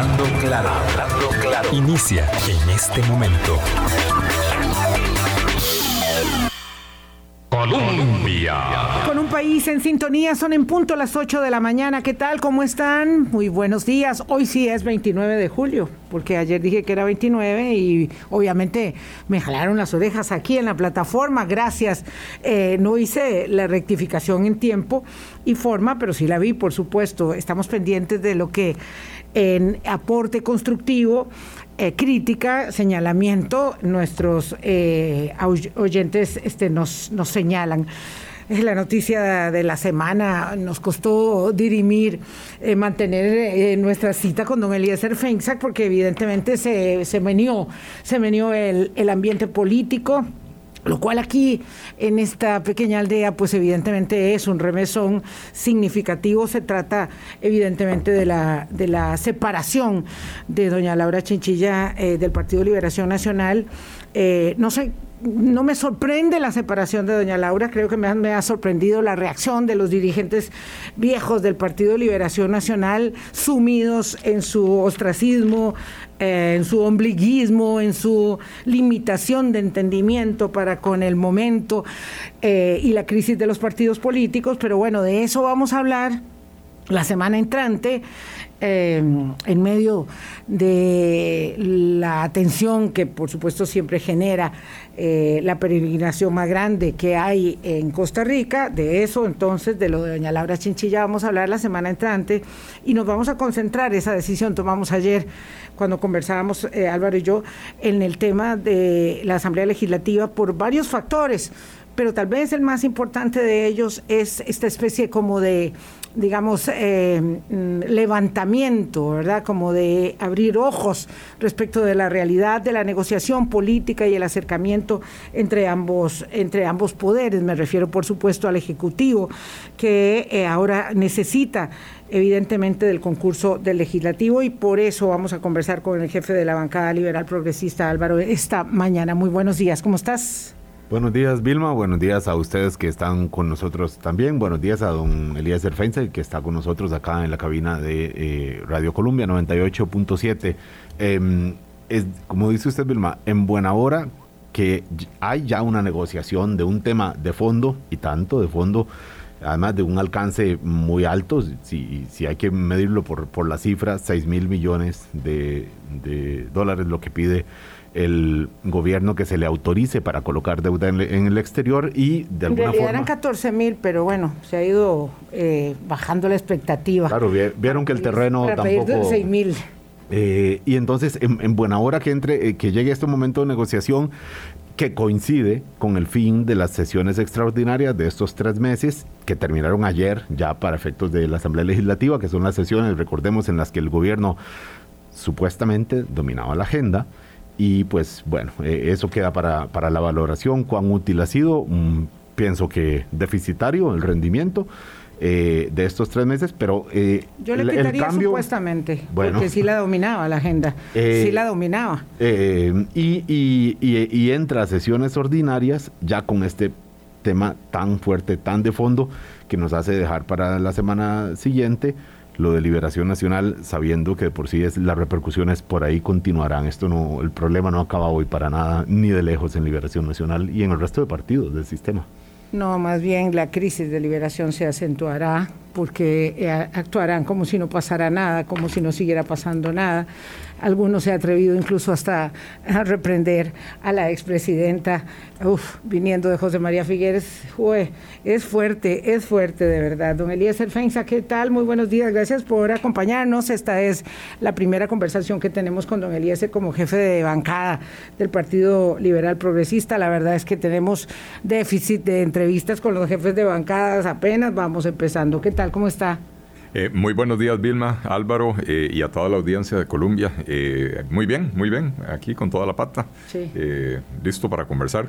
Hablando claro, hablando claro. Inicia en este momento. Colombia. Con un país en sintonía, son en punto las 8 de la mañana. ¿Qué tal? ¿Cómo están? Muy buenos días. Hoy sí es 29 de julio, porque ayer dije que era 29 y obviamente me jalaron las orejas aquí en la plataforma. Gracias. Eh, no hice la rectificación en tiempo y forma, pero sí la vi, por supuesto. Estamos pendientes de lo que en aporte constructivo eh, crítica, señalamiento, nuestros eh, oyentes este, nos, nos señalan. Es la noticia de la semana. Nos costó dirimir, eh, mantener nuestra cita con don Eliezer Feinsack, porque evidentemente se, se menió, se menió el, el ambiente político lo cual aquí en esta pequeña aldea, pues evidentemente es un remesón significativo. Se trata evidentemente de la, de la separación de doña Laura Chinchilla eh, del Partido Liberación Nacional. Eh, no sé no me sorprende la separación de doña Laura, creo que me ha, sorprendido la reacción de los dirigentes viejos del Partido Liberación Nacional, sumidos en su ostracismo, eh, en su ombliguismo, en su limitación de entendimiento para con el momento eh, y la crisis de los partidos políticos, pero bueno, de eso vamos a hablar la semana entrante. Eh, en medio de la atención que por supuesto siempre genera eh, la peregrinación más grande que hay en Costa Rica, de eso entonces, de lo de doña Laura Chinchilla vamos a hablar la semana entrante y nos vamos a concentrar, esa decisión tomamos ayer cuando conversábamos eh, Álvaro y yo en el tema de la Asamblea Legislativa por varios factores, pero tal vez el más importante de ellos es esta especie como de digamos, eh, mm, levantamiento, ¿verdad? Como de abrir ojos respecto de la realidad de la negociación política y el acercamiento entre ambos, entre ambos poderes. Me refiero, por supuesto, al Ejecutivo, que eh, ahora necesita evidentemente del concurso del legislativo y por eso vamos a conversar con el jefe de la bancada liberal progresista Álvaro esta mañana. Muy buenos días, ¿cómo estás? Buenos días, Vilma. Buenos días a ustedes que están con nosotros también. Buenos días a don Elías Feinza, que está con nosotros acá en la cabina de eh, Radio Colombia 98.7. Em, es, como dice usted, Vilma, en buena hora que hay ya una negociación de un tema de fondo y tanto de fondo, además de un alcance muy alto, si, si hay que medirlo por, por la cifra, 6 mil millones de, de dólares, lo que pide el gobierno que se le autorice para colocar deuda en, el exterior y de alguna en forma... eran 14 mil, pero bueno, se ha ido eh, bajando la expectativa. Claro, vieron que el terreno para tampoco... 6 mil. Eh, y entonces, en, buena hora que entre, eh, que llegue este momento de negociación que coincide con el fin de las sesiones extraordinarias de estos tres meses que terminaron ayer ya para efectos de la Asamblea Legislativa, que son las sesiones, recordemos, en las que el gobierno supuestamente dominaba la agenda y pues bueno, eh, eso queda para, para, la valoración, cuán útil ha sido, mm, pienso que deficitario el rendimiento. Eh, de estos tres meses, pero eh, yo le quitaría el cambio, supuestamente, porque sí la dominaba la agenda, sí la dominaba. y, y, y, entra a sesiones ordinarias ya con este tema tan fuerte, tan de fondo, que nos hace dejar para la semana siguiente lo de Liberación Nacional, sabiendo que por sí es, las repercusiones por ahí continuarán. Esto no, el problema no acaba hoy para nada, ni de lejos en Liberación Nacional y en el resto de partidos del sistema. No, más bien la crisis de liberación se acentuará porque eh, actuarán como si no pasara nada, como si no siguiera pasando nada. Algunos se ha atrevido incluso hasta a reprender a la expresidenta, uf, viniendo de José María Figueres. es fuerte, es fuerte de verdad. Don Elías Feinza, ¿qué tal? Muy buenos días, gracias por acompañarnos. Esta es la primera conversación que tenemos con don Elías como jefe de bancada del Partido Liberal Progresista. La verdad es que tenemos déficit de entrevistas con los jefes de bancadas, apenas vamos empezando. ¿Qué tal? ¿Cómo está? Eh, muy buenos días, Vilma, Álvaro eh, y a toda la audiencia de Colombia. Eh, muy bien, muy bien, aquí con toda la pata. listo para conversar.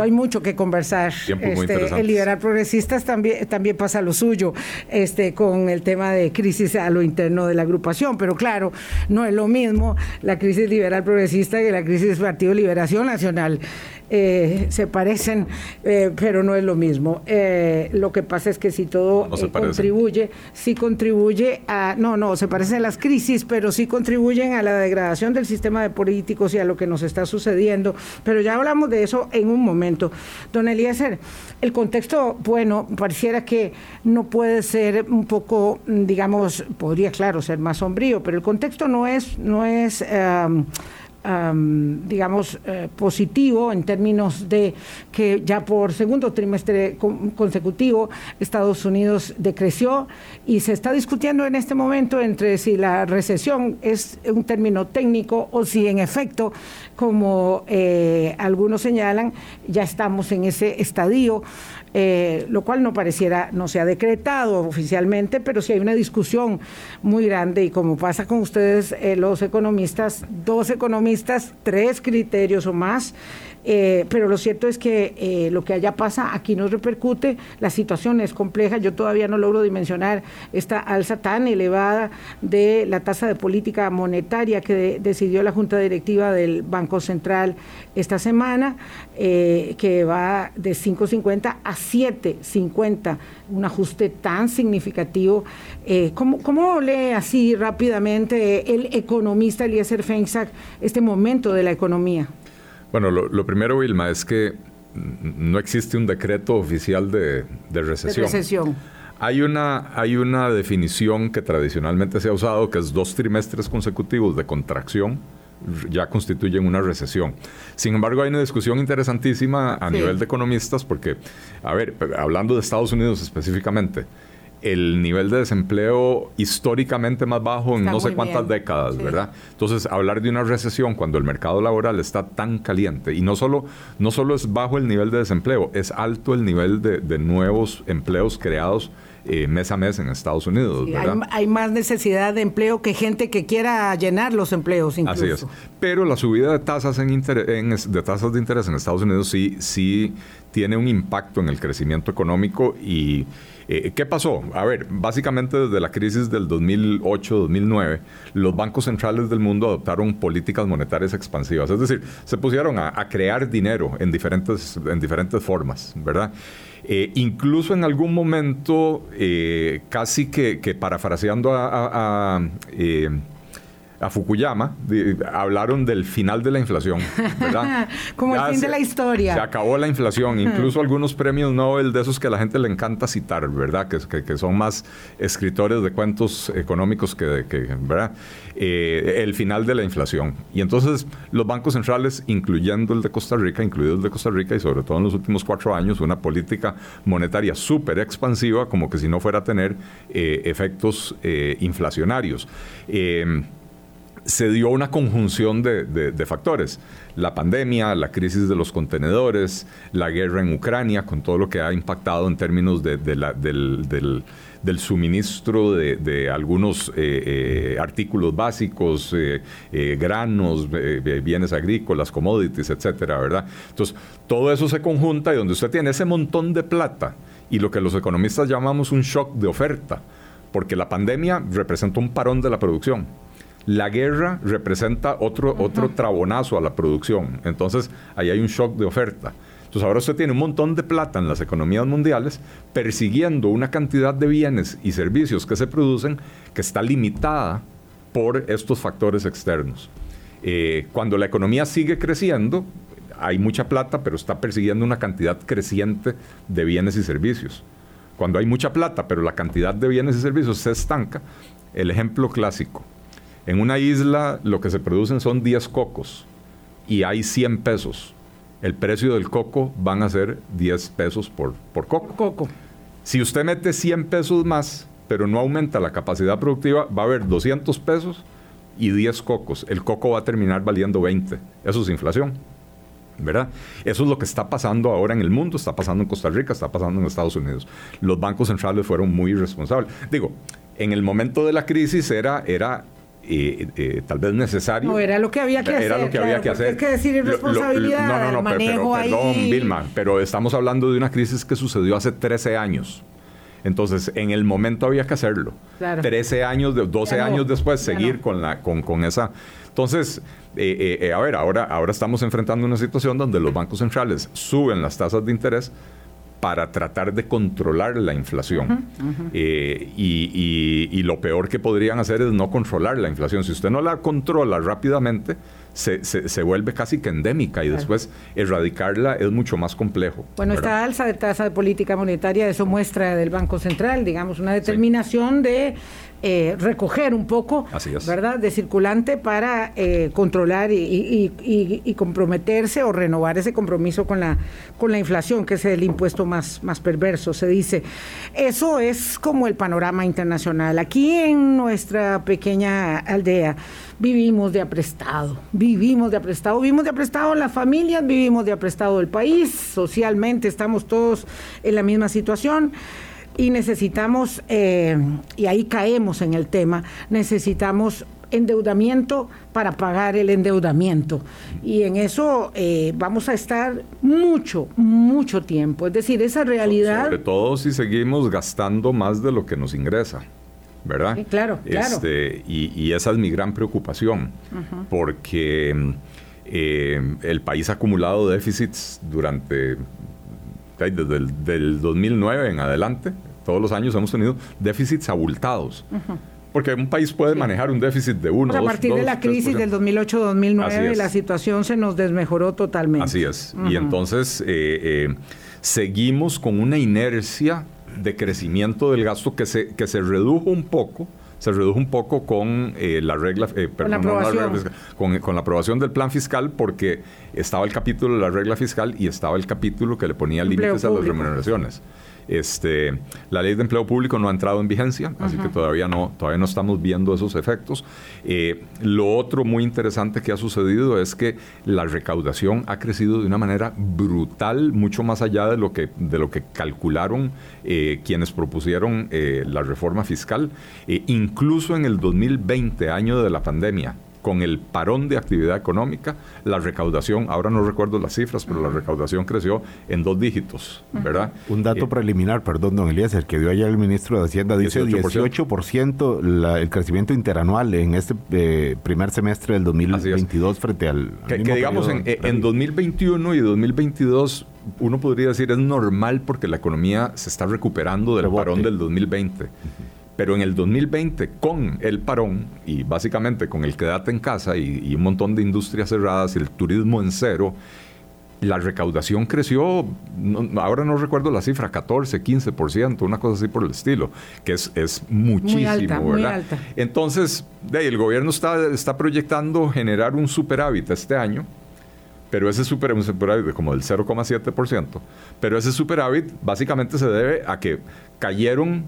hay mucho que conversar. Este, el liberal progresistas también, también pasa lo suyo este, con el tema de crisis a lo interno de la agrupación, pero claro, no es lo mismo la crisis liberal progresista que la crisis Partido Liberación Nacional. Eh, se parecen, eh, pero no es lo mismo. Eh, lo que pasa es que si todo contribuye, si contribuye a, no, no, se parecen las crisis, pero sí contribuyen a la degradación del sistema de políticos y a lo que nos está sucediendo. Pero ya hablamos de eso en un momento. Don Eliezer, el contexto, bueno, pareciera que no puede ser un poco, digamos, podría, claro, ser más sombrío, pero el contexto no es, no es digamos, eh, positivo en términos de que ya por segundo trimestre consecutivo Estados Unidos decreció y se está discutiendo en este momento entre si la recesión es un término técnico o si en efecto, como eh, algunos señalan, ya estamos en ese estadio eh, lo cual no pareciera, no se ha decretado oficialmente, pero sí hay una discusión muy grande y como pasa con ustedes eh, los economistas, dos economistas, tres criterios o más eh, pero lo cierto es que eh, lo que allá pasa aquí nos repercute, la situación es compleja, yo todavía no logro dimensionar esta alza tan elevada de la tasa de política monetaria que decidió la Junta Directiva del Banco Central esta semana, eh, que va de 5.50 a 7.50, un ajuste tan significativo. ¿cómo, ¿Cómo lee así rápidamente el economista Eliezer Feinsack este momento de la economía? Bueno, lo, primero, Wilma, es que no existe un decreto oficial de, recesión. recesión. Hay una, hay una definición que tradicionalmente se ha usado, que es dos trimestres consecutivos de contracción ya constituyen una recesión. Sin embargo, hay una discusión interesantísima a nivel de economistas porque, a ver, hablando de Estados Unidos específicamente, el nivel de desempleo históricamente más bajo en no sé cuántas décadas, ¿verdad? Entonces, hablar de una recesión cuando el mercado laboral está tan caliente y no solo, no solo es bajo el nivel de desempleo, es alto el nivel de, nuevos empleos creados eh, mes a mes en Estados Unidos. ¿verdad? Hay, más necesidad de empleo que gente que quiera llenar los empleos incluso. Así es. Pero la subida de tasas, en, de tasas de interés en Estados Unidos sí, sí tiene un impacto en el crecimiento económico y eh, ¿Qué pasó? A ver, básicamente desde la crisis del 2008-2009, los bancos centrales del mundo adoptaron políticas monetarias expansivas, es decir, se pusieron a, crear dinero en diferentes, en diferentes formas, ¿verdad? Eh, incluso en algún momento, eh, casi que, parafraseando a, a Fukuyama, hablaron del final de la inflación, ¿verdad? Como el fin de la historia. Se acabó la inflación, incluso algunos premios Nobel de esos que a la gente le encanta citar, ¿verdad? Que, que, son más escritores de cuentos económicos que, que ¿verdad? Eh, el final de la inflación. Y entonces los bancos centrales, incluyendo el de Costa Rica, incluido el de Costa Rica y sobre todo en los últimos cuatro años, una política monetaria súper expansiva, como que si no fuera a tener eh, efectos eh, inflacionarios se dio una conjunción de, factores. La pandemia, la crisis de los contenedores, la guerra en Ucrania, con todo lo que ha impactado en términos del, suministro de, algunos eh, eh, artículos básicos, eh, granos, bienes agrícolas, commodities, etcétera, ¿verdad? Entonces, todo eso se conjunta y donde usted tiene ese montón de plata y lo que los economistas llamamos un shock de oferta, porque la pandemia representa un parón de la producción la guerra representa otro, otro trabonazo a la producción. Entonces, ahí hay un shock de oferta. Entonces, ahora usted tiene un montón de plata en las economías mundiales persiguiendo una cantidad de bienes y servicios que se producen que está limitada por estos factores externos. Eh, cuando la economía sigue creciendo, hay mucha plata, pero está persiguiendo una cantidad creciente de bienes y servicios. Cuando hay mucha plata, pero la cantidad de bienes y servicios se estanca, el ejemplo clásico, en una isla lo que se producen son 10 cocos y hay 100 pesos. El precio del coco van a ser 10 pesos por, por coco. coco. Si usted mete 100 pesos más, pero no aumenta la capacidad productiva, va a haber 200 pesos y 10 cocos. El coco va a terminar valiendo 20. Eso es inflación. ¿verdad? Eso es lo que está pasando ahora en el mundo, está pasando en Costa Rica, está pasando en Estados Unidos. Los bancos centrales fueron muy responsables. Digo, en el momento de la crisis era, era eh, eh, tal vez necesario. No, era lo que había que hacer. Era lo que había que hacer. Es que decir irresponsabilidad, no, no, no, manejo pero, perdón, Vilma, pero estamos hablando de una crisis que sucedió hace 13 años. Entonces, en el momento había que hacerlo. Claro. 13 años, 12 años después, seguir con, la, con, con esa... Entonces, eh, a ver, ahora, ahora estamos enfrentando una situación donde los bancos centrales suben las tasas de interés para tratar de controlar la inflación. Eh, y, lo peor que podrían hacer es no controlar la inflación. Si usted no la controla rápidamente, se, se, vuelve casi que endémica y después erradicarla es mucho más complejo. Bueno, esta alza de tasa de política monetaria, eso muestra del Banco Central, digamos, una determinación de eh, recoger un poco, ¿verdad?, de circulante para eh, controlar y, comprometerse o renovar ese compromiso con la, con la inflación, que es el impuesto más, más perverso, se dice. Eso es como el panorama internacional. Aquí en nuestra pequeña aldea vivimos de aprestado, vivimos de aprestado, vivimos de aprestado las familias, vivimos de aprestado el país, socialmente estamos todos en la misma situación y necesitamos, eh, y ahí caemos en el tema, necesitamos endeudamiento para pagar el endeudamiento. Y en eso eh, vamos a estar mucho, mucho tiempo. Es decir, esa realidad... Sobre todo si seguimos gastando más de lo que nos ingresa. ¿Verdad? claro, claro. Este, y, esa es mi gran preocupación, porque eh, el país ha acumulado déficits durante desde el del 2009 en adelante, todos los años hemos tenido déficits abultados. Porque un país puede manejar un déficit de uno. a partir de la crisis del 2008-2009, la situación se nos desmejoró totalmente. Así es. Y entonces eh, eh, seguimos con una inercia de crecimiento del gasto que se, que se redujo un poco se redujo un poco con eh, la regla, con, la aprobación. con, la aprobación del plan fiscal porque estaba el capítulo de la regla fiscal y estaba el capítulo que le ponía límites a las remuneraciones. Este, la ley de empleo público no ha entrado en vigencia, así que todavía no, todavía no estamos viendo esos efectos. Eh, lo otro muy interesante que ha sucedido es que la recaudación ha crecido de una manera brutal, mucho más allá de lo que, de lo que calcularon eh, quienes propusieron eh, la reforma fiscal. incluso en el 2020, año de la pandemia, con el parón de actividad económica, la recaudación, ahora no recuerdo las cifras, pero la recaudación creció en dos dígitos, ¿verdad? Un dato eh, preliminar, perdón, don Elías, que dio ayer el ministro de Hacienda, dice 18%, el crecimiento interanual en este eh, primer semestre del 2022 frente al... que, digamos, en, en 2021 y 2022 uno podría decir es normal porque la economía se está recuperando del parón del 2020. Pero en el 2020, con el parón y básicamente con el quédate en casa y, un montón de industrias cerradas y el turismo en cero, la recaudación creció, ahora no recuerdo la cifra, 14, 15%, una cosa así por el estilo, que es, es muchísimo, muy alta, Entonces, de el gobierno está, está proyectando generar un superávit este año, pero ese super, un superávit como del 0,7%, pero ese superávit básicamente se debe a que cayeron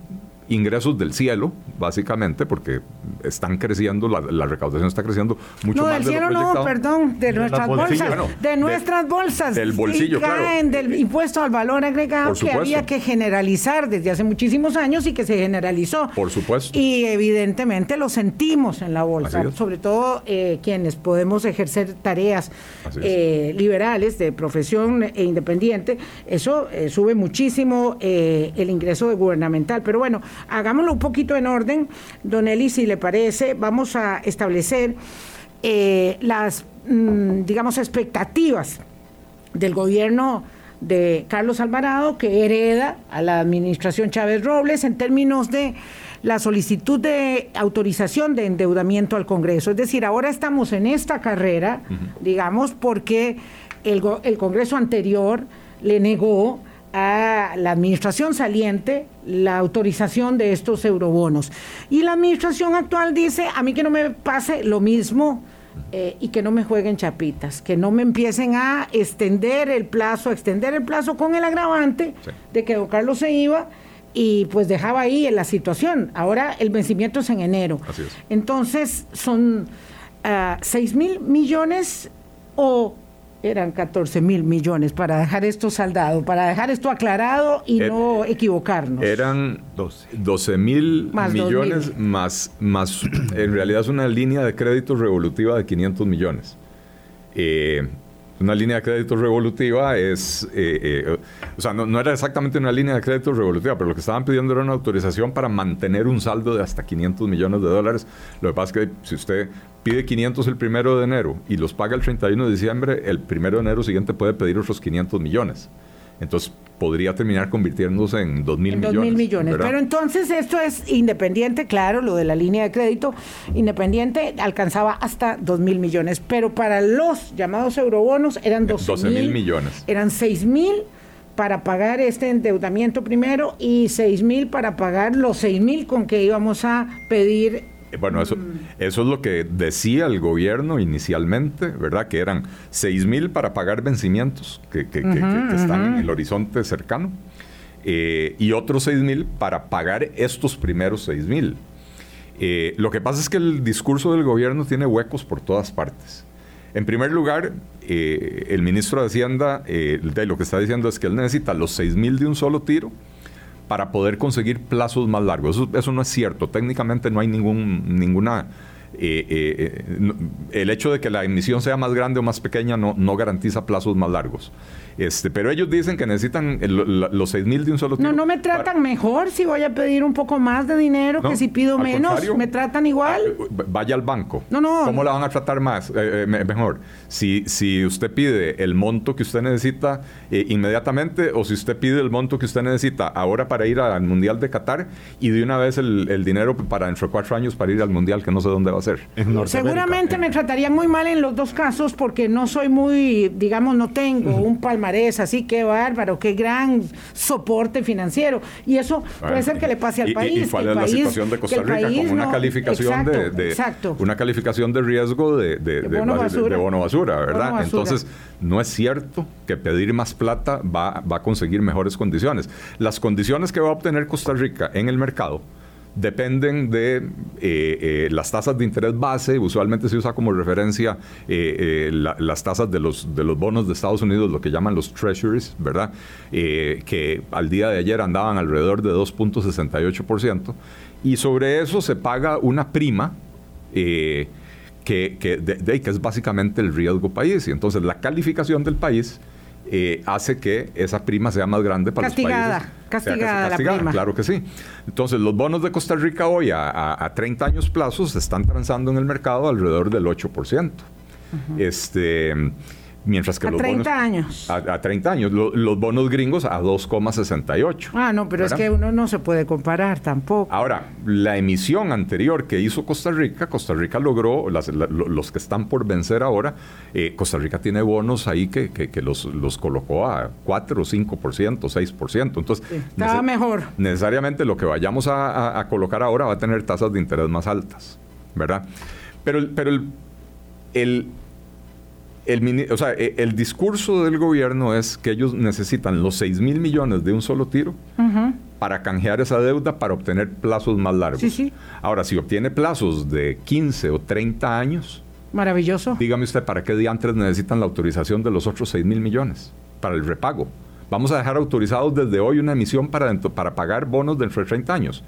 ingresos del cielo, básicamente, porque están creciendo, la, recaudación está creciendo mucho más. No, del cielo no, perdón, de, nuestras bolsas. de nuestras bolsas. Del bolsillo, caen del impuesto al valor agregado que había que generalizar desde hace muchísimos años y que se generalizó. Por supuesto. Y evidentemente lo sentimos en la bolsa, sobre todo eh, quienes podemos ejercer tareas eh, liberales de profesión e independiente. Eso eh, sube muchísimo el ingreso gubernamental. Pero bueno, hagámoslo un poquito en orden, don Eli, si le parece, vamos a establecer eh, las, mm, digamos, expectativas del gobierno de Carlos Alvarado que hereda a la administración Chávez Robles en términos de la solicitud de autorización de endeudamiento al Congreso. Es decir, ahora estamos en esta carrera, digamos, porque el, el Congreso anterior le negó a la administración saliente la autorización de estos eurobonos. Y la administración actual dice, a mí que no me pase lo mismo eh, y que no me jueguen chapitas, que no me empiecen a extender el plazo, extender el plazo con el agravante de que don Carlos se iba y pues dejaba ahí en la situación. Ahora el vencimiento es en enero. Entonces son uh, 6 mil millones o eran 14 mil millones para dejar esto saldado, para dejar esto aclarado y er, no equivocarnos. Eran 12 mil millones más, más, en realidad es una línea de crédito revolutiva de 500 millones. Eh, una línea de crédito revolutiva es, eh, eh, o sea, no, era exactamente una línea de crédito revolutiva, pero lo que estaban pidiendo era una autorización para mantener un saldo de hasta 500 millones de dólares. Lo que pasa es que si usted pide 500 el primero de enero y los paga el 31 de diciembre, el primero de enero siguiente puede pedir otros 500 millones. Entonces podría terminar convirtiéndose en 2 mil millones. 2 mil millones. Pero entonces esto es independiente, claro, lo de la línea de crédito independiente alcanzaba hasta 2 mil millones. Pero para los llamados eurobonos eran 12 mil millones. Eran 6 mil para pagar este endeudamiento primero y 6 mil para pagar los 6 mil con que íbamos a pedir eh, bueno, eso, eso es lo que decía el gobierno inicialmente, ¿verdad? Que eran 6 mil para pagar vencimientos que, están en el horizonte cercano eh, y otros 6 mil para pagar estos primeros 6 mil. Eh, lo que pasa es que el discurso del gobierno tiene huecos por todas partes. En primer lugar, el ministro de Hacienda de lo que está diciendo es que él necesita los 6 mil de un solo tiro para poder conseguir plazos más largos. Eso, no es cierto. Técnicamente no hay ningún, ninguna... Eh, eh, eh, el hecho de que la emisión sea más grande o más pequeña no, no garantiza plazos más largos. Este, pero ellos dicen que necesitan los 6 mil de un solo tiro. No, no me tratan mejor si voy a pedir un poco más de dinero que si pido menos. Me tratan igual. Ah, vaya al banco. No, no. ¿Cómo la van a tratar más? Eh, eh, mejor. Si, si usted pide el monto que usted necesita eh, inmediatamente o si usted pide el monto que usted necesita ahora para ir al Mundial de Qatar y de una vez el, dinero para dentro de cuatro años para ir al Mundial que no sé dónde va a ser. Seguramente me tratarían muy mal en los dos casos porque no soy muy, digamos, no tengo un palmarés así, qué bárbaro, qué gran soporte financiero. Y eso puede ser que le pase al país. ¿Y, cuál es la situación de Costa Rica? Como una calificación de, una calificación de riesgo de, bono, basura. ¿verdad? Entonces, no es cierto que pedir más plata va, va a conseguir mejores condiciones. Las condiciones que va a obtener Costa Rica en el mercado dependen de eh, eh, las tasas de interés base, usualmente se usa como referencia eh, las tasas de los, de los bonos de Estados Unidos, lo que llaman los treasuries, ¿verdad? que al día de ayer andaban alrededor de 2.68%, y sobre eso se paga una prima. que, que es básicamente el riesgo país. Y entonces la calificación del país eh, hace que esa prima sea más grande para los países. Castigada, castigada, la prima. Claro que sí. Entonces, los bonos de Costa Rica hoy a, 30 años plazos están transando en el mercado alrededor del 8%. Este Mientras que a los 30 años. A, 30 años. los bonos gringos a 2,68. Ah, no, pero es que uno no se puede comparar tampoco. Ahora, la emisión anterior que hizo Costa Rica, Costa Rica logró, los que están por vencer ahora, eh, Costa Rica tiene bonos ahí que, los, los, colocó a 4, 5%, 6%. Entonces, estaba mejor. Necesariamente lo que vayamos a, colocar ahora va a tener tasas de interés más altas, ¿verdad? Pero, pero el el, o sea, e, el discurso del gobierno es que ellos necesitan los 6 mil millones de un solo tiro para canjear esa deuda para obtener plazos más largos. Ahora, si obtiene plazos de 15 o 30 años. Maravilloso. Dígame usted, ¿para qué diantres necesitan la autorización de los otros 6 mil millones? Para el repago. Vamos a dejar autorizados desde hoy una emisión para, para pagar bonos dentro de 30 años.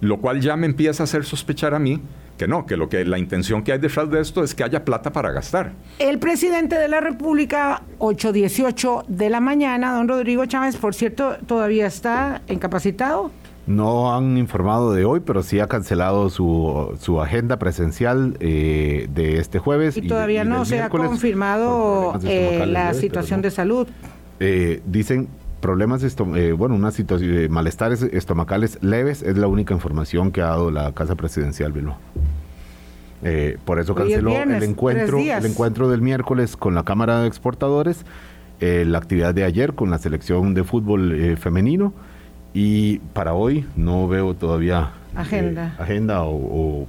Lo cual ya me empieza a hacer sospechar a mí que no, que lo que la intención que hay detrás de esto es que haya plata para gastar. El presidente de la República, 8.18 de la mañana, don Rodrigo Chávez, por cierto, todavía está incapacitado. No han informado de hoy, pero sí ha cancelado su, su agenda presencial eh, de este jueves. Y, todavía no se ha confirmado eh, la situación de salud. Eh, dicen problemas, eh, bueno, una situación, de malestares estomacales leves es la única información que ha dado la Casa Presidencial, Bilbao. Eh, por eso canceló el, encuentro, el encuentro del miércoles con la Cámara de Exportadores, eh, la actividad de ayer con la selección de fútbol femenino y para hoy no veo todavía agenda, agenda o,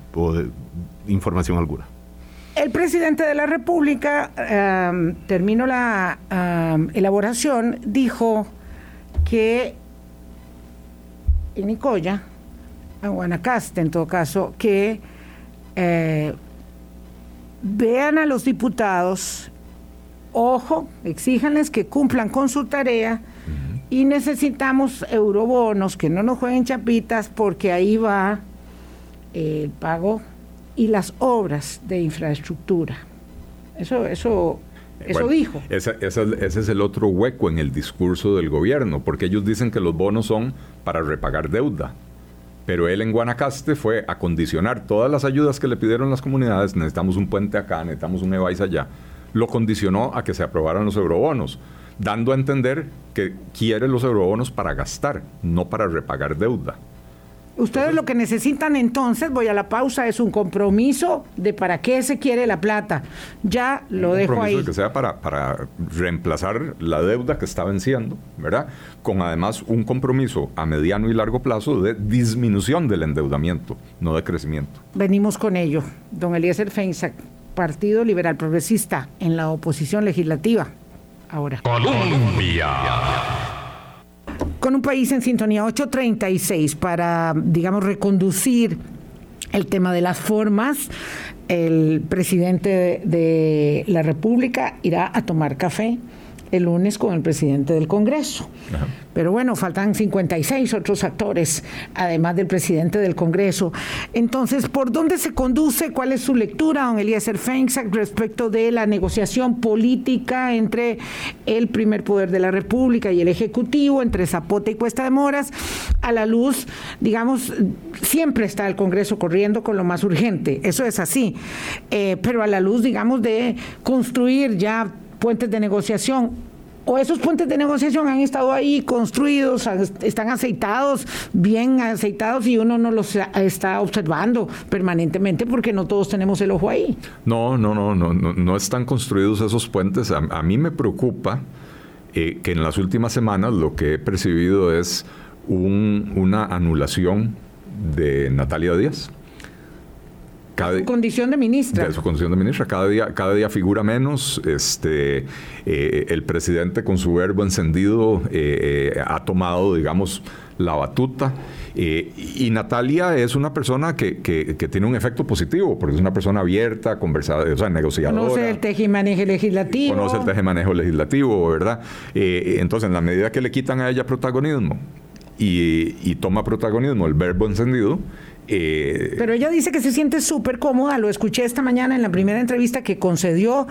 información alguna. El presidente de la República terminó la elaboración, dijo que en Nicoya, en Guanacaste en todo caso, que eh, vean a los diputados, ojo, exíjanles que cumplan con su tarea y necesitamos eurobonos, que no nos jueguen chapitas porque ahí va el pago y las obras de infraestructura. Eso, eso eso dijo. Ese, es el otro hueco en el discurso del gobierno, porque ellos dicen que los bonos son para repagar deuda. Pero él en Guanacaste fue a condicionar todas las ayudas que le pidieron las comunidades, necesitamos un puente acá, necesitamos un EVAIS allá, lo condicionó a que se aprobaran los eurobonos. dando a entender que quiere los eurobonos para gastar, no para repagar deuda. Ustedes lo que necesitan entonces, voy a la pausa, es un compromiso de para qué se quiere la plata. Ya lo dejo ahí. que sea para, para reemplazar la deuda que está venciendo, ¿verdad? Con además un compromiso a mediano y largo plazo de disminución del endeudamiento, no de crecimiento. Venimos con ello. Don Eliezer Feinsack, Partido Liberal Progresista en la oposición legislativa. Ahora. Colombia con un país en sintonía 836 para, digamos, reconducir el tema de las formas. El presidente de la República irá a tomar café el lunes con el presidente del Congreso. Pero bueno, faltan 56 otros actores, además del presidente del Congreso. Entonces, ¿por dónde se conduce? ¿Cuál es su lectura, don Eliezer Feinsack, respecto de la negociación política entre el primer poder de la República y el Ejecutivo, entre Zapote y Cuesta de Moras? A la luz, digamos, siempre está el Congreso corriendo con lo más urgente, eso es así. Eh, pero a la luz, digamos, de construir ya puentes de negociación o esos puentes de negociación han estado ahí construidos, están aceitados, bien aceitados y uno no los está observando permanentemente porque no todos tenemos el ojo ahí. No, no, no, no, no, están construidos esos puentes. A, mí me preocupa eh, que en las últimas semanas lo que he percibido es una anulación de Natalia Díaz su condición de ministra. De su condición de ministra. Cada día, cada día figura menos. Este, eh, el presidente con su verbo encendido eh, eh, ha tomado, digamos, la batuta. y Natalia es una persona que, tiene un efecto positivo, porque es una persona abierta, conversada, o sea, negociadora. Conoce el tejimanejo legislativo. Conoce el tejimanejo legislativo, ¿verdad? entonces, en la medida que le quitan a ella protagonismo y, y toma protagonismo el verbo encendido, eh, Pero ella dice que se siente súper cómoda, lo escuché esta mañana en la primera entrevista que concedió,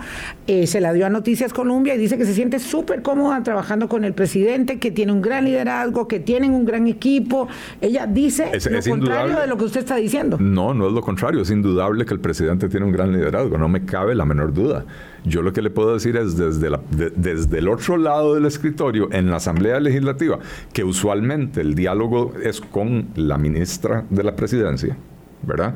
eh, se la dio a Noticias Colombia y dice que se siente súper cómoda trabajando con el presidente, que tiene un gran liderazgo, que tienen un gran equipo. Ella dice lo contrario de lo que usted está diciendo. No, no es lo contrario, es indudable que el presidente tiene un gran liderazgo, no me cabe la menor duda. Yo lo que le puedo decir es desde, la, desde el otro lado del escritorio, en la Asamblea Legislativa, que usualmente el diálogo es con la ministra de la Presidencia, ¿verdad?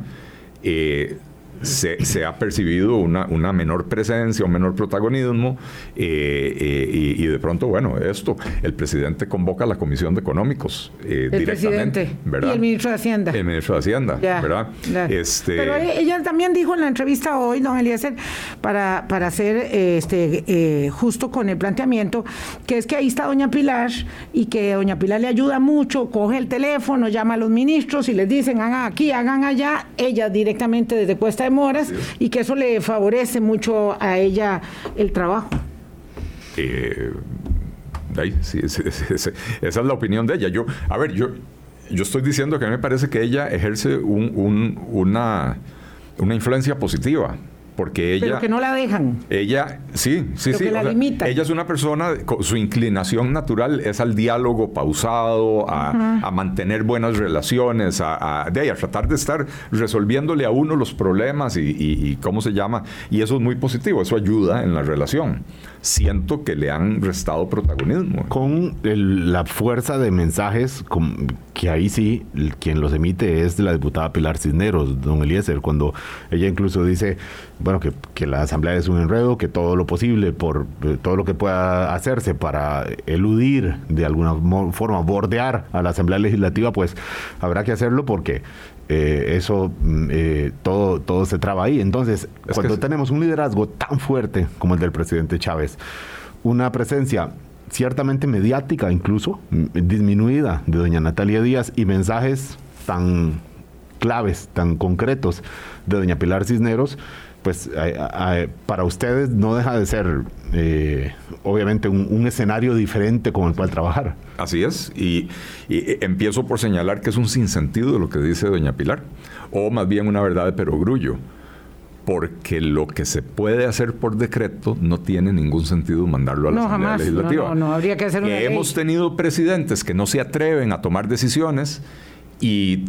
Eh, se, ha percibido una, una, menor presencia, un menor protagonismo, eh, eh, y, de pronto, bueno, esto, el presidente convoca a la Comisión de Económicos eh, el presidente ¿verdad? y el ministro de Hacienda. El ministro de Hacienda, ¿verdad? Este... Pero ella también dijo en la entrevista hoy, don Eliezer, para, para ser este, justo con el planteamiento, que es que ahí está doña Pilar y que doña Pilar le ayuda mucho, coge el teléfono, llama a los ministros y les dicen, hagan aquí, hagan allá, ella directamente desde Cuesta Moras y que eso le favorece mucho a ella el trabajo. Eh, esa es la opinión de ella. Yo, a ver, yo, yo estoy diciendo que a mí me parece que ella ejerce una, una influencia positiva porque ella... Pero que no la dejan. Ella, sí, sí, sí. la Ella es una persona, su inclinación natural es al diálogo pausado, a, mantener buenas relaciones, a, de ahí, a, tratar de estar resolviéndole a uno los problemas y, cómo se llama. Y eso es muy positivo, eso ayuda en la relación. Siento que le han restado protagonismo. Con la fuerza de mensajes, que ahí sí, quien los emite es la diputada Pilar Cisneros, don Eliezer, cuando ella incluso dice bueno, que, la Asamblea es un enredo, que todo lo posible, por eh, todo lo que pueda hacerse para eludir, de alguna forma, bordear a la Asamblea Legislativa, pues habrá que hacerlo porque eh, eso mm, eh, todo, todo se traba ahí. Entonces, cuando tenemos un liderazgo tan fuerte como el del presidente Chávez, una presencia ciertamente mediática incluso, disminuida de doña Natalia Díaz y mensajes tan claves, tan concretos de doña Pilar Cisneros, pues para ustedes no deja de ser eh, obviamente un, escenario diferente con el cual trabajar. Así es, y, empiezo por señalar que es un sinsentido lo que dice doña Pilar, o más bien una verdad de perogrullo, porque lo que se puede hacer por decreto no tiene ningún sentido mandarlo a la Asamblea Legislativa. No, no, habría que hacer una Hemos tenido presidentes que no se atreven a tomar decisiones y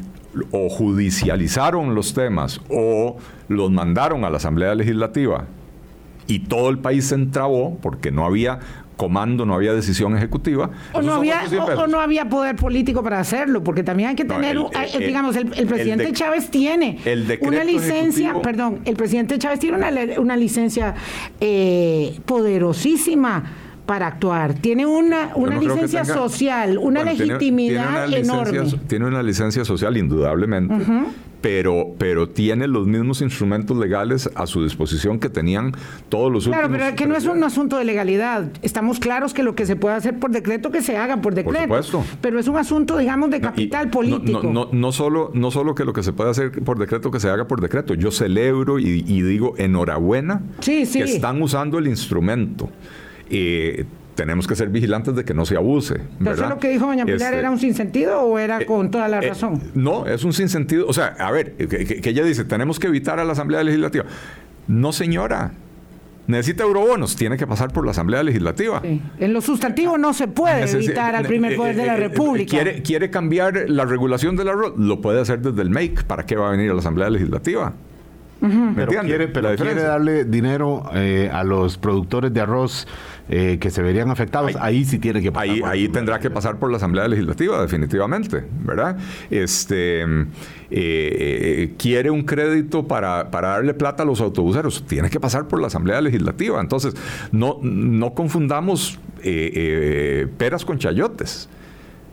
o judicializaron los temas o los mandaron a la Asamblea Legislativa y todo el país se entrabó porque no había comando, no había decisión ejecutiva. O no, había, o, no había poder político para hacerlo, porque también hay que tener, digamos, el, presidente Chávez tiene una licencia, perdón, el presidente Chávez tiene una, una licencia eh, poderosísima para actuar. Tiene una, una licencia social, una legitimidad enorme. Tiene una licencia social, indudablemente. Pero, pero tiene los mismos instrumentos legales a su disposición que tenían todos los claro, Claro, pero que no es un asunto de legalidad. Estamos claros que lo que se puede hacer por decreto, que se haga por decreto. Por supuesto. Pero es un asunto, digamos, de capital político. No, no, solo, no solo que lo que se puede hacer por decreto, que se haga por decreto. Yo celebro y, digo enhorabuena que están usando el instrumento. Eh, tenemos que ser vigilantes de que no se abuse. ¿verdad? ¿Eso lo que dijo doña Pilar este, era un sinsentido o era eh, con toda la eh, razón? no, es un sinsentido. O sea, a ver, que, ella dice, tenemos que evitar a la Asamblea Legislativa. No, señora. Necesita eurobonos, tiene que pasar por la Asamblea Legislativa. En lo sustantivo no se puede evitar al primer poder de la República. Quiere, quiere cambiar la regulación del arroz, lo puede hacer desde el MAKE. ¿Para qué va a venir a la Asamblea Legislativa? pero, quiere, pero quiere, darle dinero eh, a los productores de arroz eh, que se verían afectados. Ahí, sí tiene que pasar. Ahí, ahí tendrá que pasar por la Asamblea Legislativa, definitivamente, ¿verdad? Este, eh, quiere un crédito para, para, darle plata a los autobuseros. Tiene que pasar por la Asamblea Legislativa. Entonces, no, no confundamos peras con chayotes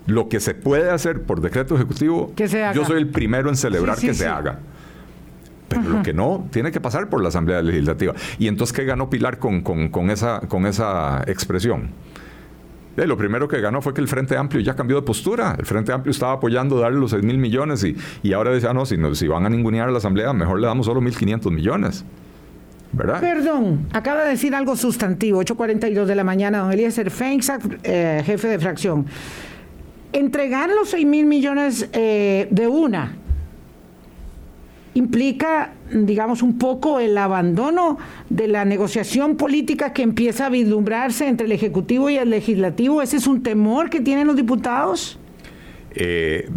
lo que se puede hacer por decreto ejecutivo, yo soy el primero en celebrar que se haga. Pero lo que no, tiene que pasar por la Asamblea Legislativa. Y entonces, ¿qué ganó Pilar con, esa, con esa expresión? Eh, lo primero que ganó fue que el Frente Amplio ya cambió de postura. El Frente Amplio estaba apoyando darle los 6 mil millones y, y ahora dice, ah, no, si, no, si van a ningunear a la Asamblea, mejor le damos solo 1.500 millones. ¿verdad? Perdón, acaba de decir algo sustantivo, 8.42 de la mañana, don Eliezer Feinsack, eh, jefe de fracción. Entregar los 6 mil millones eh, de una implica, digamos, un poco el abandono de la negociación política que empieza a vislumbrarse entre el Ejecutivo y el Legislativo. ¿Ese es un temor que tienen los diputados? Eh,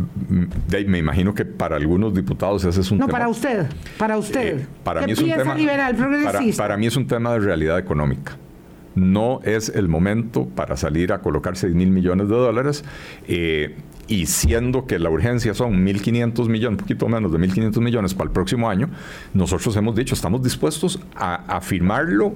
me imagino que para algunos diputados ese es un no, tema. No, para usted, para usted. Eh, para mí es un tema, liberal, progresista? Para, mí es un tema de realidad económica. No es el momento para salir a colocar 6 mil millones de dólares. Eh, y siendo que la urgencia son 1.500 millones, un poquito menos de 1.500 millones para el próximo año, nosotros hemos dicho, estamos dispuestos a, firmarlo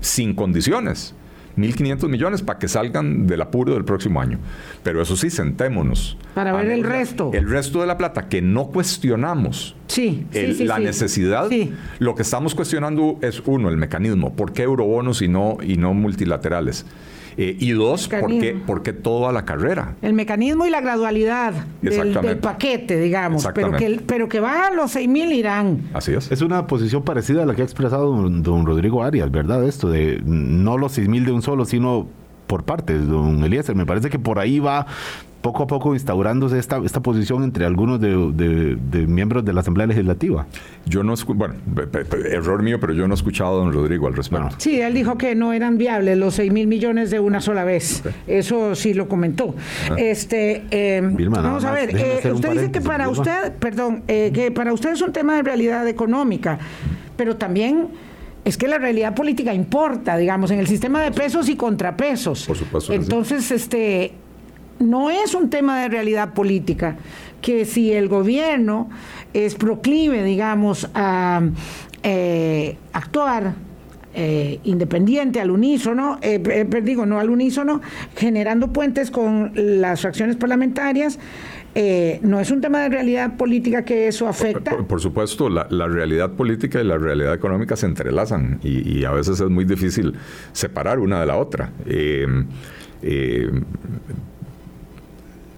sin condiciones. 1.500 millones para que salgan del apuro del próximo año. Pero eso sí, sentémonos. Para ver el resto. El resto de la plata, que no cuestionamos. Sí, La necesidad. Lo que estamos cuestionando es, uno, el mecanismo. ¿Por qué eurobonos y no, y no multilaterales? Eh, y dos, ¿por qué, ¿por qué, toda la carrera? El mecanismo y la gradualidad del, paquete, digamos. Pero que, pero que va a los 6 mil irán. Así es. Es una posición parecida a la que ha expresado don, Rodrigo Arias, ¿verdad? Esto de no los 6 mil de un solo, sino por partes, don Eliezer. Me parece que por ahí va poco a poco instaurándose esta, esta posición entre algunos de, miembros de la Asamblea Legislativa. Yo no, bueno, error mío, pero yo no he escuchado a don Rodrigo al respecto. Sí, él dijo que no eran viables los 6 mil millones de una sola vez. Eso sí lo comentó. Este, em, vamos a ver, eh, usted dice que para usted, perdón, eh, que para usted es un tema de realidad económica, pero también es que la realidad política importa, digamos, en el sistema de pesos y contrapesos. Por supuesto. Entonces, este, no es un tema de realidad política, que si el gobierno es proclive, digamos, a eh, actuar eh, independiente, al unísono, eh, eh, digo, no al unísono, generando puentes con las fracciones parlamentarias, no es un tema de realidad política que eso afecta. Por, supuesto, la, realidad política y la realidad económica se entrelazan y, y, a veces es muy difícil separar una de la otra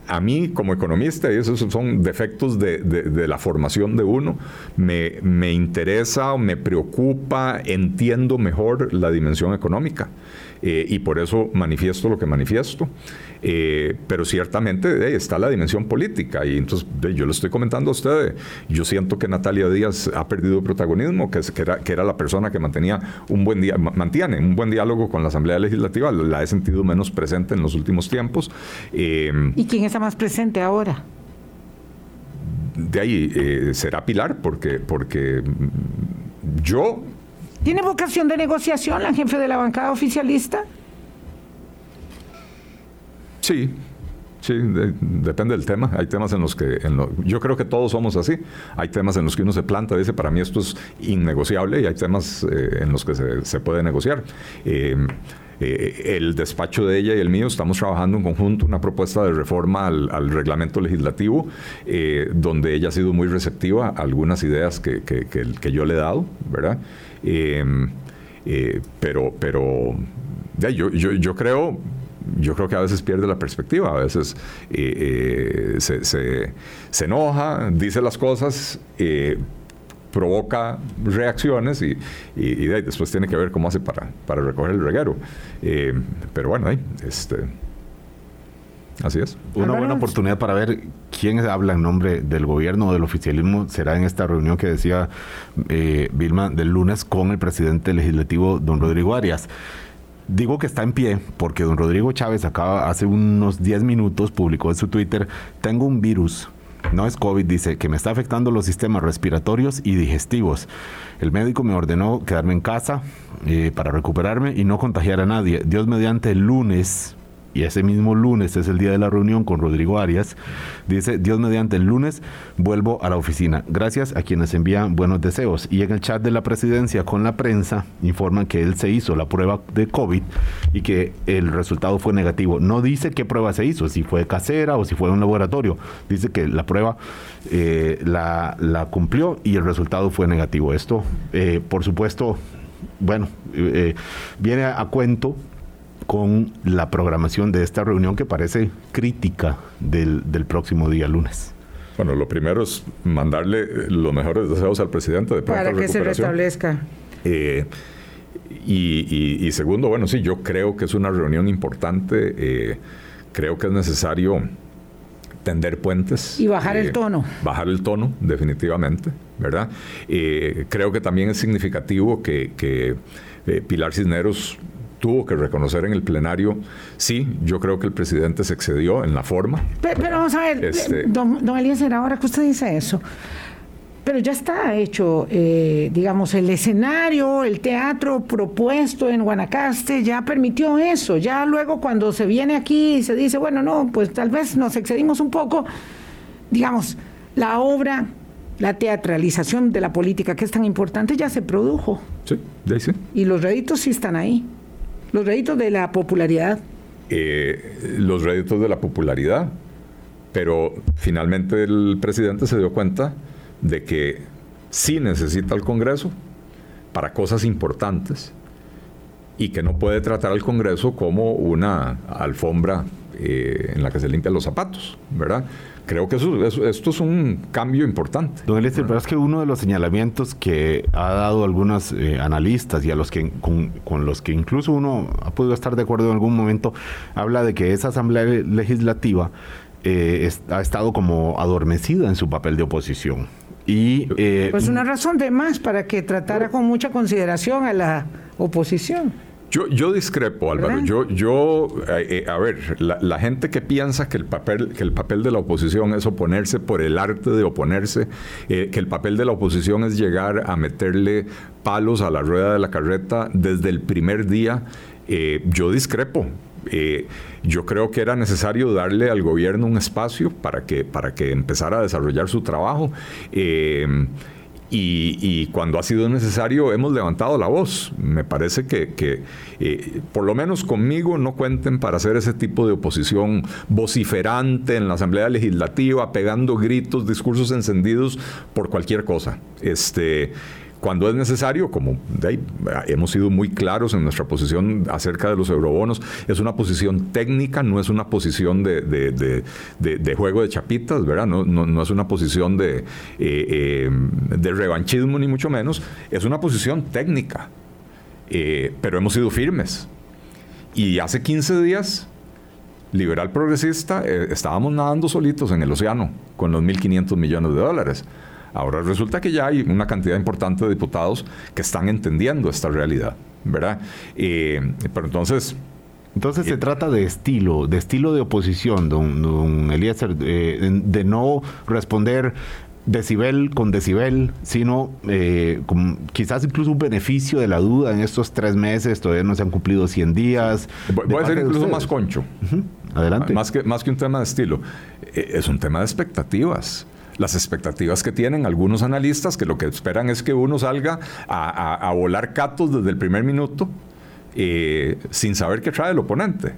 a mí como economista, y esos son defectos de, la formación de uno, me, me interesa, me preocupa, entiendo mejor la dimensión económica. Eh, y por eso manifiesto lo que manifiesto. Eh, pero ciertamente está la dimensión política y entonces yo le estoy comentando a usted, yo siento que Natalia Díaz ha perdido protagonismo, que, era, que era la persona que mantenía un buen día, mantiene un buen diálogo con la Asamblea Legislativa, la he sentido menos presente en los últimos tiempos. Eh, ¿Y quién está más presente ahora? De ahí será Pilar, porque, porque yo ¿Tiene vocación de negociación la jefe de la bancada oficialista? Sí, Sí, depende del tema. Hay temas en los que yo creo que todos somos así. Hay temas en los que uno se planta, dice, para mí esto es innegociable y hay temas eh, en los que se, puede negociar. Eh, eh, el despacho de ella y el mío estamos trabajando en conjunto una propuesta de reforma al, reglamento legislativo, donde ella ha sido muy receptiva a algunas ideas que, que, yo le he dado, ¿verdad? pero pero yo, yo, creo yo creo que a veces pierde la perspectiva, a veces eh, eh, se, enoja, dice las cosas, eh, provoca reacciones y, después tiene que ver cómo hace para, para recoger el reguero. pero bueno, este, así es. Una buena oportunidad para ver quién habla en nombre del gobierno o del oficialismo será en esta reunión que decía Vilma del lunes con el presidente legislativo, don Rodrigo Arias. Digo que está en pie porque don Rodrigo Chávez acaba hace unos 10 minutos publicó en su Twitter, tengo un virus, no es COVID, dice, que me está afectando los sistemas respiratorios y digestivos. El médico me ordenó quedarme en casa eh, para recuperarme y no contagiar a nadie. Dios mediante el lunes y ese mismo lunes es el día de la reunión con Rodrigo Arias, dice, Dios mediante el lunes vuelvo a la oficina. Gracias a quienes envían buenos deseos. Y en el chat de la presidencia con la prensa informan que él se hizo la prueba de COVID y que el resultado fue negativo. No dice qué prueba se hizo, si fue casera o si fue un laboratorio. Dice que la prueba eh, la, cumplió y el resultado fue negativo. Esto, eh, por supuesto, bueno, eh, viene a cuento con la programación de esta reunión que parece crítica del, próximo día lunes. Bueno, lo primero es mandarle los mejores deseos al presidente de Para que se restablezca. Eh, y, segundo, bueno, sí, yo creo que es una reunión importante. Eh, creo que es necesario tender puentes. Y bajar el eh, tono. Bajar el tono, definitivamente, ¿verdad? creo que también es significativo que, que Pilar Cisneros tuvo que reconocer en el plenario, sí, yo creo que el presidente se excedió en la forma. Pero, vamos a ver, este, don, don Eliezer, ahora que usted dice eso, pero ya está hecho, eh, digamos, el escenario, el teatro propuesto en Guanacaste ya permitió eso. Ya luego cuando se viene aquí y se dice, bueno, no, pues tal vez nos excedimos un poco, digamos, la obra, la teatralización de la política que es tan importante ya se produjo. Sí, de ahí sí. Y los réditos sí están ahí. Los réditos de la popularidad. Eh, los réditos de la popularidad. Pero finalmente el presidente se dio cuenta de que sí necesita el Congreso para cosas importantes y que no puede tratar al Congreso como una alfombra eh, en la que se limpian los zapatos, ¿verdad? Creo que eso, esto es un cambio importante. Don Eliezer, pero es que uno de los señalamientos que ha dado algunos eh, analistas y a los que con, los que incluso uno ha podido estar de acuerdo en algún momento, habla de que esa asamblea legislativa eh, ha estado como adormecida en su papel de oposición. Y, eh, pues una razón de más para que tratara con mucha consideración a la oposición. Yo, discrepo, Álvaro. Yo, yo eh, eh, a ver, la, gente que piensa que el papel, que el papel de la oposición es oponerse por el arte de oponerse, eh, que el papel de la oposición es llegar a meterle palos a la rueda de la carreta desde el primer día, yo discrepo. yo creo que era necesario darle al gobierno un espacio para que, para que empezara a desarrollar su trabajo. Y, cuando ha sido necesario hemos levantado la voz. Me parece que, eh, por lo menos conmigo no cuenten para hacer ese tipo de oposición vociferante en la Asamblea Legislativa, pegando gritos, discursos encendidos por cualquier cosa. Este, cuando es necesario, como hemos sido muy claros en nuestra posición acerca de los eurobonos, es una posición técnica, no es una posición de, juego de chapitas, ¿verdad? No, es una posición eh, eh, de, revanchismo, ni mucho menos, es una posición técnica, eh, pero hemos sido firmes. Y hace 15 días liberal progresista, estábamos nadando solitos en el océano con los 1.500 millones de dólares. Ahora resulta que ya hay una cantidad importante de diputados que están entendiendo esta realidad, ¿verdad? Eh, pero entonces... Entonces se eh, trata de estilo, de estilo de oposición, don, don Eliezer, eh, de no responder decibel con decibel, sino con quizás incluso un beneficio de la duda en estos tres meses, todavía no se han cumplido 100 días. Voy, a ser incluso más concho. Adelante. Más que, más que un tema de estilo, es un tema de expectativas las expectativas que tienen algunos analistas, que lo que esperan es que uno salga a, volar catos desde el primer minuto eh, sin saber qué trae el oponente.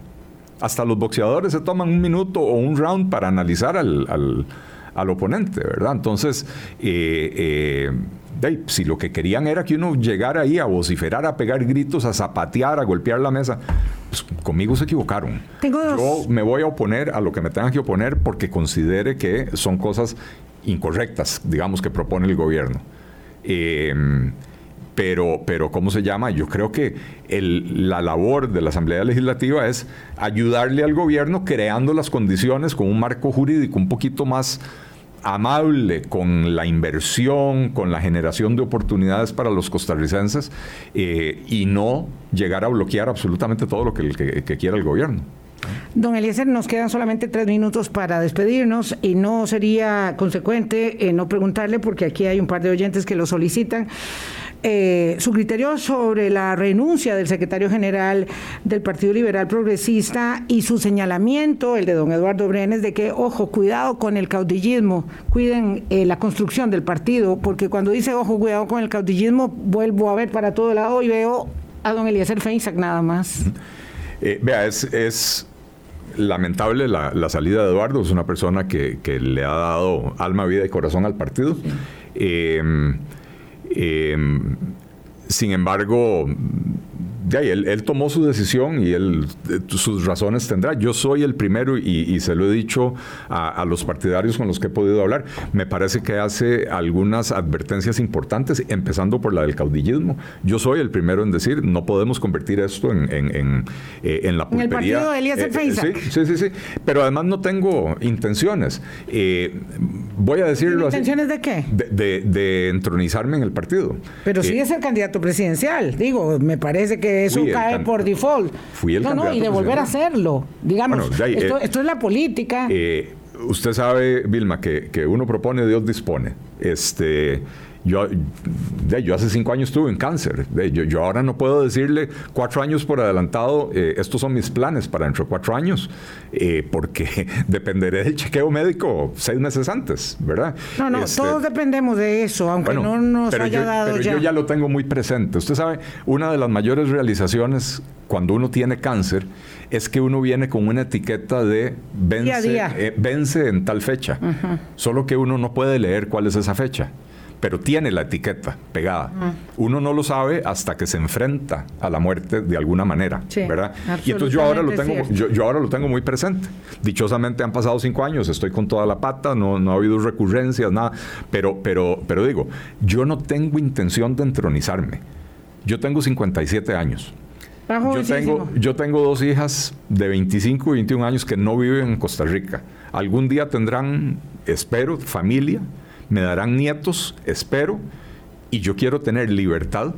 Hasta los boxeadores se toman un minuto o un round para analizar al, al, oponente, ¿verdad? Entonces, eh, si lo que querían era que uno llegara ahí a vociferar, a pegar gritos, a zapatear, a golpear la mesa, pues conmigo se equivocaron. Yo me voy a oponer a lo que me tengan que oponer porque considere que son cosas incorrectas, digamos, que propone el gobierno. Em, pero, pero, ¿cómo se llama? Yo creo que la labor de la Asamblea Legislativa es ayudarle al gobierno creando las condiciones con un marco jurídico un poquito más amable con la inversión, con la generación de oportunidades para los costarricenses eh, y no llegar a bloquear absolutamente todo lo que, que, quiera el gobierno. Don Eliezer, nos quedan solamente tres minutos para despedirnos y no sería consecuente eh, no preguntarle, porque aquí hay un par de oyentes que lo solicitan, eh, su criterio sobre la renuncia del secretario general del Partido Liberal Progresista y su señalamiento, el de don Eduardo Brenes, de que, ojo, cuidado con el caudillismo, cuiden eh, la construcción del partido, porque cuando dice, ojo, cuidado con el caudillismo, vuelvo a ver para todo lado y veo a don Eliezer Feinsack nada más. Eh, vea, es, lamentable la, salida de Eduardo, es una persona que, le ha dado alma, vida y corazón al partido. Em, sin embargo, él, tomó su decisión y él eh, sus razones tendrá. Yo soy el primero y, se lo he dicho a, los partidarios con los que he podido hablar. Me parece que hace algunas advertencias importantes, empezando por la del caudillismo. Yo soy el primero en decir, no podemos convertir esto en, en, eh, la pulpería. En el partido de Elías eh, sí, sí, sí, sí. Pero además no tengo intenciones. voy a decirlo ¿Intenciones de qué? De, de, entronizarme en el partido. Pero sí es el candidato presidencial. Digo, me parece que eso cae por default. Fui el no, no, y de volver a hacerlo. Digamos, esto, es la política. Eh, usted sabe, Vilma, que, que uno propone, Dios dispone. Este yo, yo hace cinco años estuve en cáncer. Yo, yo, ahora no puedo decirle cuatro años por adelantado, eh, estos son mis planes para dentro de cuatro años, eh, porque dependeré del chequeo médico seis meses antes, ¿verdad? No, no, este, todos dependemos de eso, aunque no nos haya dado pero ya. yo ya lo tengo muy presente. Usted sabe, una de las mayores realizaciones cuando uno tiene cáncer es que uno viene con una etiqueta de vence, eh, vence en tal fecha, solo que uno no puede leer cuál es esa fecha pero tiene la etiqueta pegada. Uno no lo sabe hasta que se enfrenta a la muerte de alguna manera, ¿verdad? Y entonces yo ahora lo tengo, yo, ahora lo tengo muy presente. Dichosamente han pasado cinco años, estoy con toda la pata, no, no ha habido recurrencias, nada, pero, pero, pero digo, yo no tengo intención de entronizarme. Yo tengo 57 años. Yo tengo, yo tengo dos hijas de 25 y 21 años que no viven en Costa Rica. Algún día tendrán, espero, familia me darán nietos, espero, y yo quiero tener libertad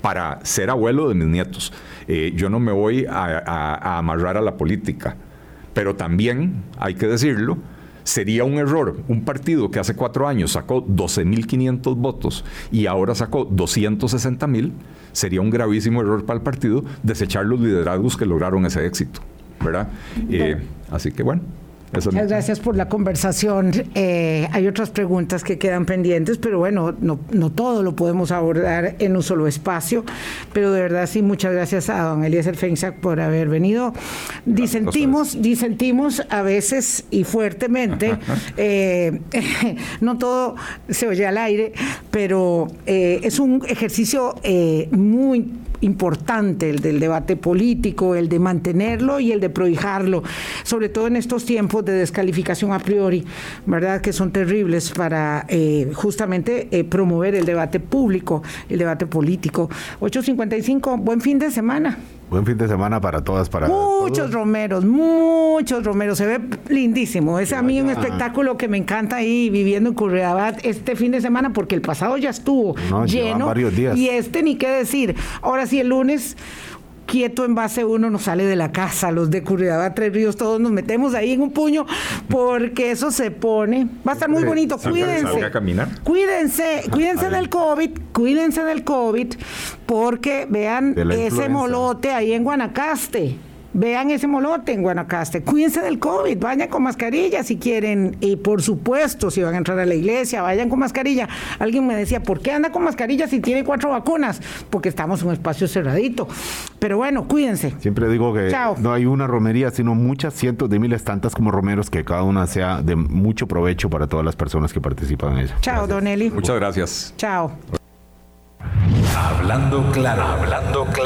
para ser abuelo de mis nietos. Eh, yo no me voy a, amarrar a la política, pero también, hay que decirlo, sería un error un partido que hace cuatro años sacó 12.500 votos y ahora sacó 260.000, sería un gravísimo error para el partido desechar los liderazgos que lograron ese éxito, ¿verdad? Eh, así que bueno. Muchas gracias por la conversación. Eh, hay otras preguntas que quedan pendientes, pero bueno, no, no todo lo podemos abordar en un solo espacio. Pero de verdad sí, muchas gracias a don Eliezer Feinsack por haber venido. Disentimos, disentimos a veces y fuertemente. Eh, no todo se oye al aire, pero eh, es un ejercicio muy importante, el del debate político, el de mantenerlo y el de prohijarlo, sobre todo en estos tiempos de descalificación a priori, ¿verdad? Que son terribles para eh, justamente eh, promover el debate público, el debate político. 8.55, buen fin de semana. Buen fin de semana para todas, para Muchos romeros, muchos romeros. Se ve lindísimo. Es a mí un espectáculo que me encanta ahí viviendo en Curridabat este fin de semana porque el pasado ya estuvo lleno. Varios días. Y este ni qué decir. Ahora sí, el lunes quieto en base uno nos sale de la casa, los de Curridabat, Tres Ríos, todos nos metemos ahí en un puño porque eso se pone, va a estar muy bonito, cuídense. a caminar. Cuídense, cuídense del COVID, cuídense del COVID porque vean ese molote ahí en Guanacaste vean ese molote en Guanacaste, cuídense del COVID, vayan con mascarilla si quieren, y por supuesto, si van a entrar a la iglesia, vayan con mascarilla. Alguien me decía, ¿por qué anda con mascarilla si tiene cuatro vacunas? Porque estamos en un espacio cerradito. Pero bueno, cuídense. Siempre digo que no hay una romería, sino muchas cientos de miles, tantas como romeros, que cada una sea de mucho provecho para todas las personas que participan en ella. Chao, Don Eli. Muchas gracias. Chao. Hablando claro, hablando claro.